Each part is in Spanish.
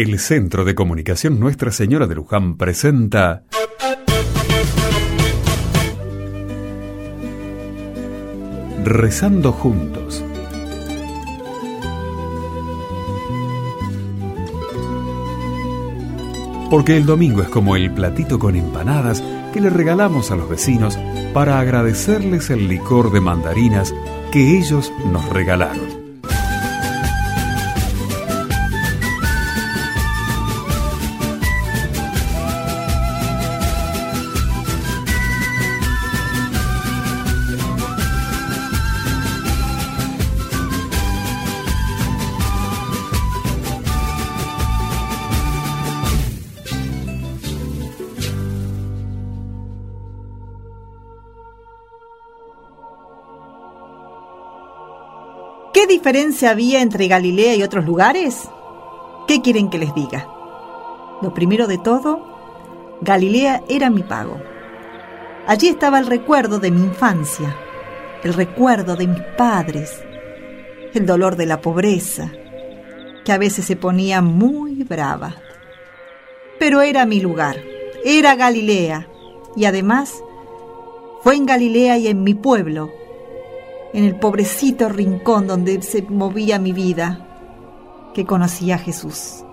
El Centro de Comunicación Nuestra Señora de Luján presenta Rezando juntos. Porque el domingo es como el platito con empanadas que le regalamos a los vecinos para agradecerles el licor de mandarinas que ellos nos regalaron. ¿Qué diferencia había entre Galilea y otros lugares? ¿Qué quieren que les diga? Lo primero de todo, Galilea era mi pago. Allí estaba el recuerdo de mi infancia, el recuerdo de mis padres, el dolor de la pobreza, que a veces se ponía muy brava. Pero era mi lugar, era Galilea, y además fue en Galilea y en mi pueblo en el pobrecito rincón donde se movía mi vida, que conocí a Jesús.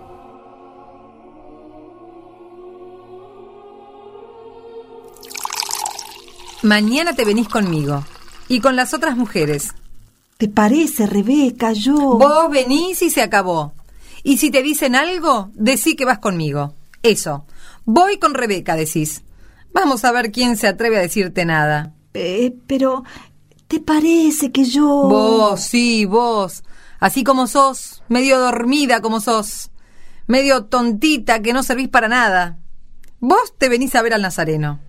Mañana te venís conmigo y con las otras mujeres. ¿Te parece, Rebeca? Yo... Vos venís y se acabó. Y si te dicen algo, decí que vas conmigo. Eso. Voy con Rebeca, decís. Vamos a ver quién se atreve a decirte nada. Eh, pero ¿Te parece que yo... Vos, sí, vos. Así como sos, medio dormida como sos, medio tontita que no servís para nada. Vos te venís a ver al Nazareno.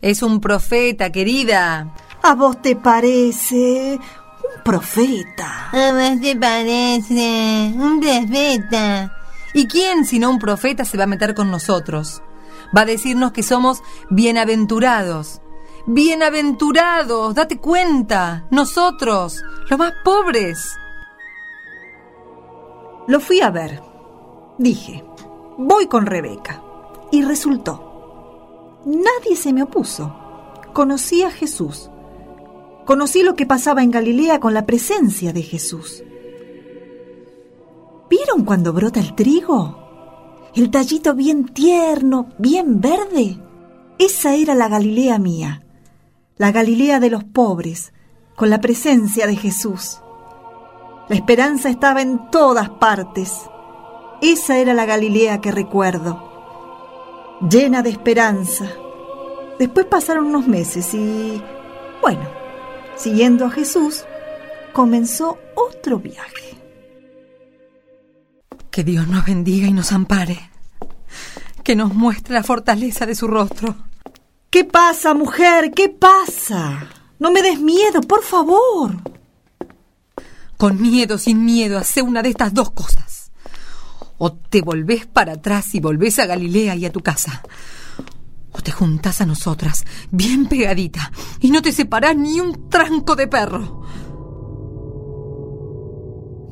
Es un profeta, querida. ¿A vos te parece? Un profeta. ¿A vos te parece? Un profeta. ¿Y quién, sino un profeta, se va a meter con nosotros? Va a decirnos que somos bienaventurados, Bienaventurados, date cuenta, nosotros, los más pobres. Lo fui a ver. Dije, voy con Rebeca. Y resultó. Nadie se me opuso. Conocí a Jesús. Conocí lo que pasaba en Galilea con la presencia de Jesús. ¿Vieron cuando brota el trigo? El tallito bien tierno, bien verde. Esa era la Galilea mía la Galilea de los pobres, con la presencia de Jesús. La esperanza estaba en todas partes. Esa era la Galilea que recuerdo, llena de esperanza. Después pasaron unos meses y, bueno, siguiendo a Jesús, comenzó otro viaje. Que Dios nos bendiga y nos ampare. Que nos muestre la fortaleza de su rostro ¿Qué pasa, mujer? ¿Qué pasa? No me des miedo, por favor. Con miedo, sin miedo, hace una de estas dos cosas. O te volvés para atrás y volvés a Galilea y a tu casa. O te juntás a nosotras, bien pegadita, y no te separás ni un tranco de perro.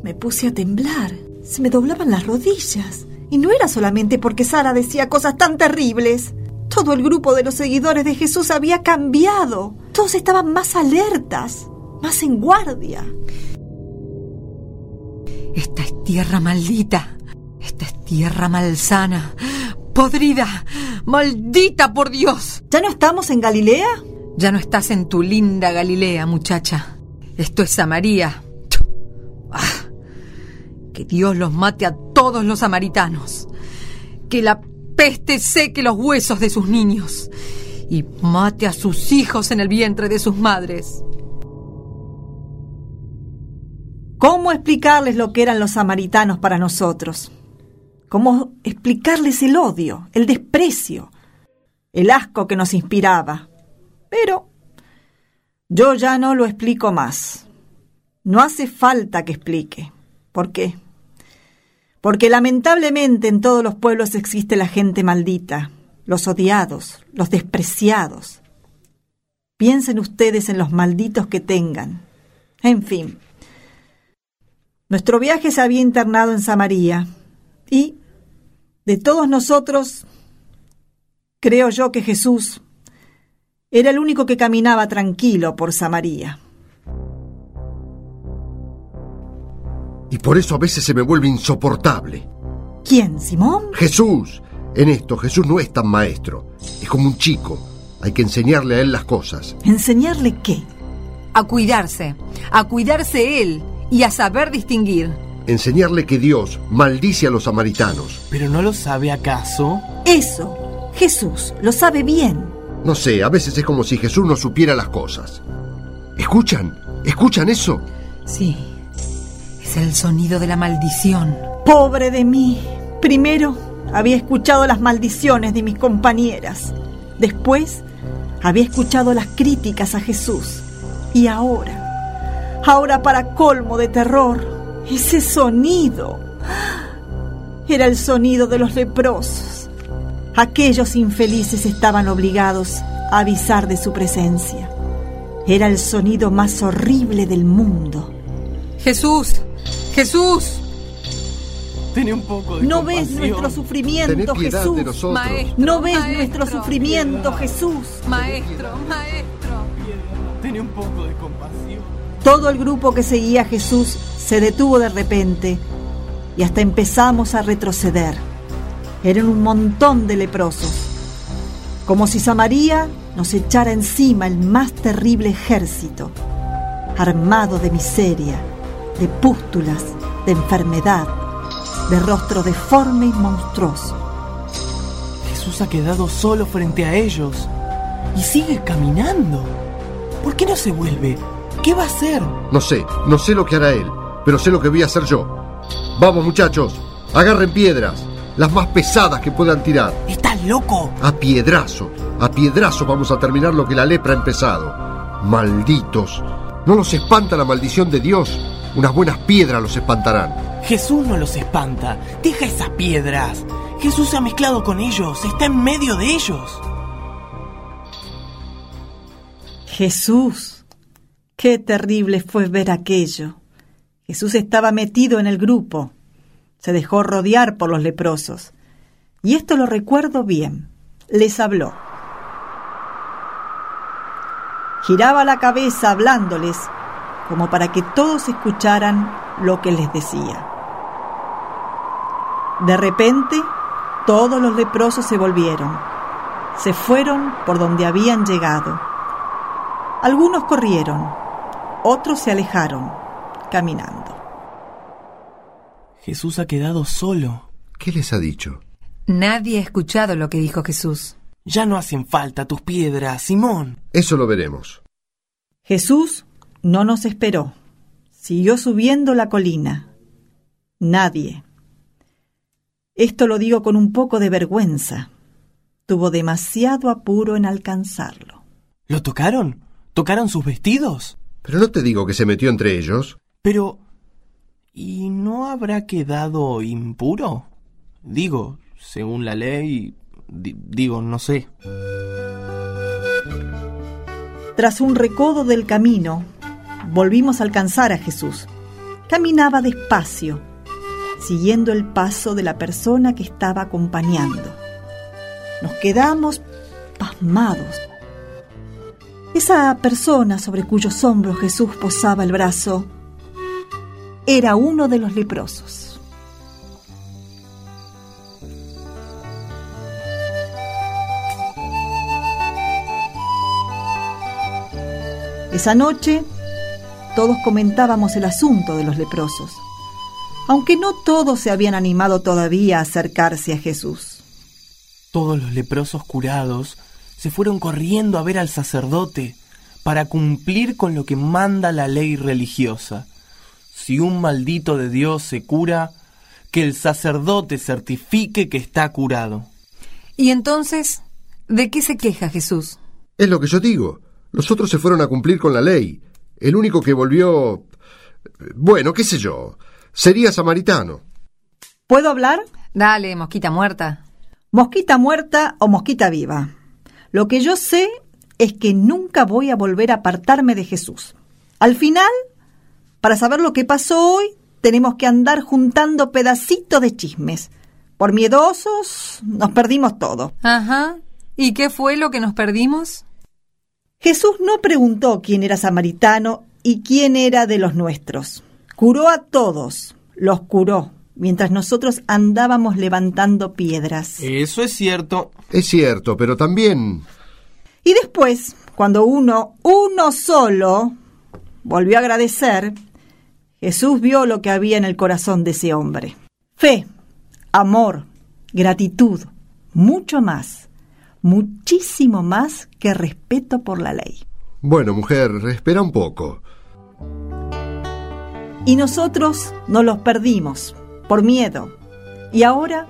Me puse a temblar. Se me doblaban las rodillas. Y no era solamente porque Sara decía cosas tan terribles. Todo el grupo de los seguidores de Jesús había cambiado. Todos estaban más alertas, más en guardia. Esta es tierra maldita. Esta es tierra malsana. Podrida. Maldita por Dios. ¿Ya no estamos en Galilea? Ya no estás en tu linda Galilea, muchacha. Esto es Samaria. Ah, que Dios los mate a todos los samaritanos. Que la peste seque los huesos de sus niños y mate a sus hijos en el vientre de sus madres. ¿Cómo explicarles lo que eran los samaritanos para nosotros? ¿Cómo explicarles el odio, el desprecio, el asco que nos inspiraba? Pero yo ya no lo explico más. No hace falta que explique. ¿Por qué? Porque lamentablemente en todos los pueblos existe la gente maldita, los odiados, los despreciados. Piensen ustedes en los malditos que tengan. En fin. Nuestro viaje se había internado en Samaria y De todos nosotros, creo yo que Jesús era el único que caminaba tranquilo por Samaria. Y por eso a veces se me vuelve insoportable. ¿Quién, Simón? Jesús. En esto Jesús no es tan maestro. Es como un chico. Hay que enseñarle a él las cosas. ¿Enseñarle qué? A cuidarse, a cuidarse él y a saber distinguir. Enseñarle que Dios maldice a los samaritanos. ¿Pero no lo sabe acaso? Eso, Jesús, lo sabe bien. No sé, a veces es como si Jesús no supiera las cosas. ¿Escuchan? ¿Escuchan eso? Sí, es el sonido de la maldición. Pobre de mí. Primero había escuchado las maldiciones de mis compañeras. Después había escuchado las críticas a Jesús. Y ahora, ahora para colmo de terror, ese sonido era el sonido de los leprosos. Aquellos infelices estaban obligados a avisar de su presencia. Era el sonido más horrible del mundo. Jesús, Jesús. Tiene un poco de ¿No ves compasión. nuestro sufrimiento, piedad Jesús? de nosotros. Maestro, ¿No ves maestro, nuestro sufrimiento, Jesús? Maestro, maestro. Tiene un poco de compasión. Todo el grupo que seguía a Jesús se detuvo de repente y hasta empezamos a retroceder. Eran un montón de leprosos, como si Samaria nos echara encima el más terrible ejército, armado de miseria, de pústulas, de enfermedad, de rostro deforme y monstruoso. Jesús ha quedado solo frente a ellos y sigue caminando. ¿Por qué no se vuelve? ¿Qué va a hacer? No sé, no sé lo que hará él, pero sé lo que voy a hacer yo. Vamos muchachos, agarren piedras, las más pesadas que puedan tirar. ¿Estás loco? A piedrazo, a piedrazo vamos a terminar lo que la lepra ha empezado. Malditos. ¿No los espanta la maldición de Dios? Unas buenas piedras los espantarán. Jesús no los espanta. Deja esas piedras. Jesús se ha mezclado con ellos. Está en medio de ellos. Jesús, qué terrible fue ver aquello. Jesús estaba metido en el grupo. Se dejó rodear por los leprosos. Y esto lo recuerdo bien. Les habló. Giraba la cabeza hablándoles, como para que todos escucharan lo que les decía. De repente, todos los leprosos se volvieron. Se fueron por donde habían llegado. Algunos corrieron, otros se alejaron, caminando. Jesús ha quedado solo. ¿Qué les ha dicho? Nadie ha escuchado lo que dijo Jesús. Ya no hacen falta tus piedras, Simón. Eso lo veremos. Jesús no nos esperó. Siguió subiendo la colina. Nadie. Esto lo digo con un poco de vergüenza. Tuvo demasiado apuro en alcanzarlo. ¿Lo tocaron? ¿Tocaron sus vestidos? Pero no te digo que se metió entre ellos. Pero... ¿Y no habrá quedado impuro? Digo, según la ley... di- digo, no sé. Tras un recodo del camino, volvimos a alcanzar a Jesús. Caminaba despacio, siguiendo el paso de la persona que estaba acompañando. Nos quedamos pasmados. Esa persona sobre cuyos hombros Jesús posaba el brazo era uno de los leprosos. Esa noche todos comentábamos el asunto de los leprosos, aunque no todos se habían animado todavía a acercarse a Jesús. Todos los leprosos curados se fueron corriendo a ver al sacerdote para cumplir con lo que manda la ley religiosa. Si un maldito de Dios se cura, que el sacerdote certifique que está curado. ¿Y entonces de qué se queja Jesús? Es lo que yo digo. Los otros se fueron a cumplir con la ley. El único que volvió... Bueno, qué sé yo. Sería samaritano. ¿Puedo hablar? Dale, mosquita muerta. Mosquita muerta o mosquita viva. Lo que yo sé es que nunca voy a volver a apartarme de Jesús. Al final, para saber lo que pasó hoy, tenemos que andar juntando pedacitos de chismes, por miedosos, nos perdimos todo. Ajá. ¿Y qué fue lo que nos perdimos? Jesús no preguntó quién era samaritano y quién era de los nuestros. Curó a todos, los curó, mientras nosotros andábamos levantando piedras. Eso es cierto. Es cierto, pero también... Y después, cuando uno, uno solo, volvió a agradecer, Jesús vio lo que había en el corazón de ese hombre. Fe, amor, gratitud, mucho más, muchísimo más que respeto por la ley. Bueno, mujer, espera un poco. Y nosotros nos los perdimos por miedo. Y ahora,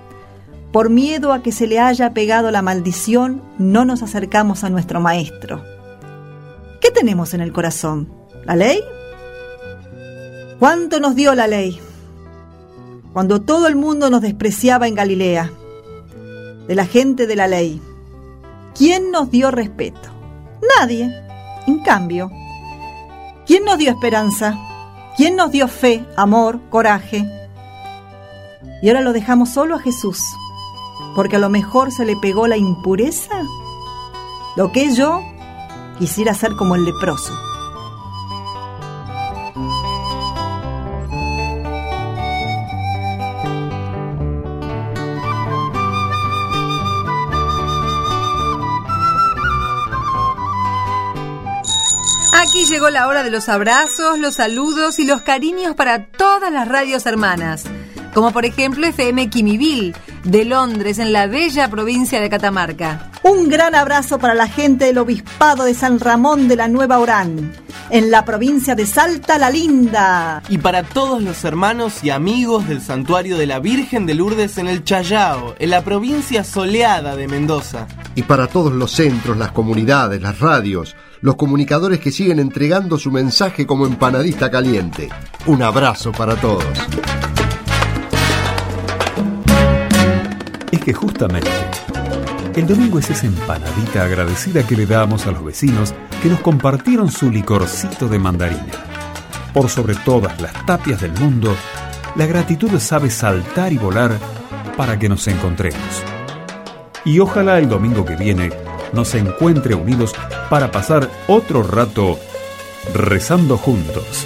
por miedo a que se le haya pegado la maldición, no nos acercamos a nuestro Maestro. ¿Qué tenemos en el corazón? ¿La ley? ¿Cuánto nos dio la ley? Cuando todo el mundo nos despreciaba en Galilea, de la gente de la ley, ¿quién nos dio respeto? Nadie. En cambio, ¿quién nos dio esperanza? ¿Quién nos dio fe, amor, coraje? Y ahora lo dejamos solo a Jesús, porque a lo mejor se le pegó la impureza. Lo que yo quisiera ser como el leproso. Aquí llegó la hora de los abrazos, los saludos y los cariños para todas las radios hermanas, como por ejemplo FM Quimivil, de Londres, en la bella provincia de Catamarca. Un gran abrazo para la gente del Obispado de San Ramón de la Nueva Orán, en la provincia de Salta la Linda. Y para todos los hermanos y amigos del Santuario de la Virgen de Lourdes en el Chayao, en la provincia soleada de Mendoza. Y para todos los centros, las comunidades, las radios, los comunicadores que siguen entregando su mensaje como empanadista caliente. Un abrazo para todos. Es que justamente el domingo es esa empanadita agradecida que le damos a los vecinos que nos compartieron su licorcito de mandarina. Por sobre todas las tapias del mundo, la gratitud sabe saltar y volar para que nos encontremos. Y ojalá el domingo que viene nos encuentre unidos para pasar otro rato rezando juntos.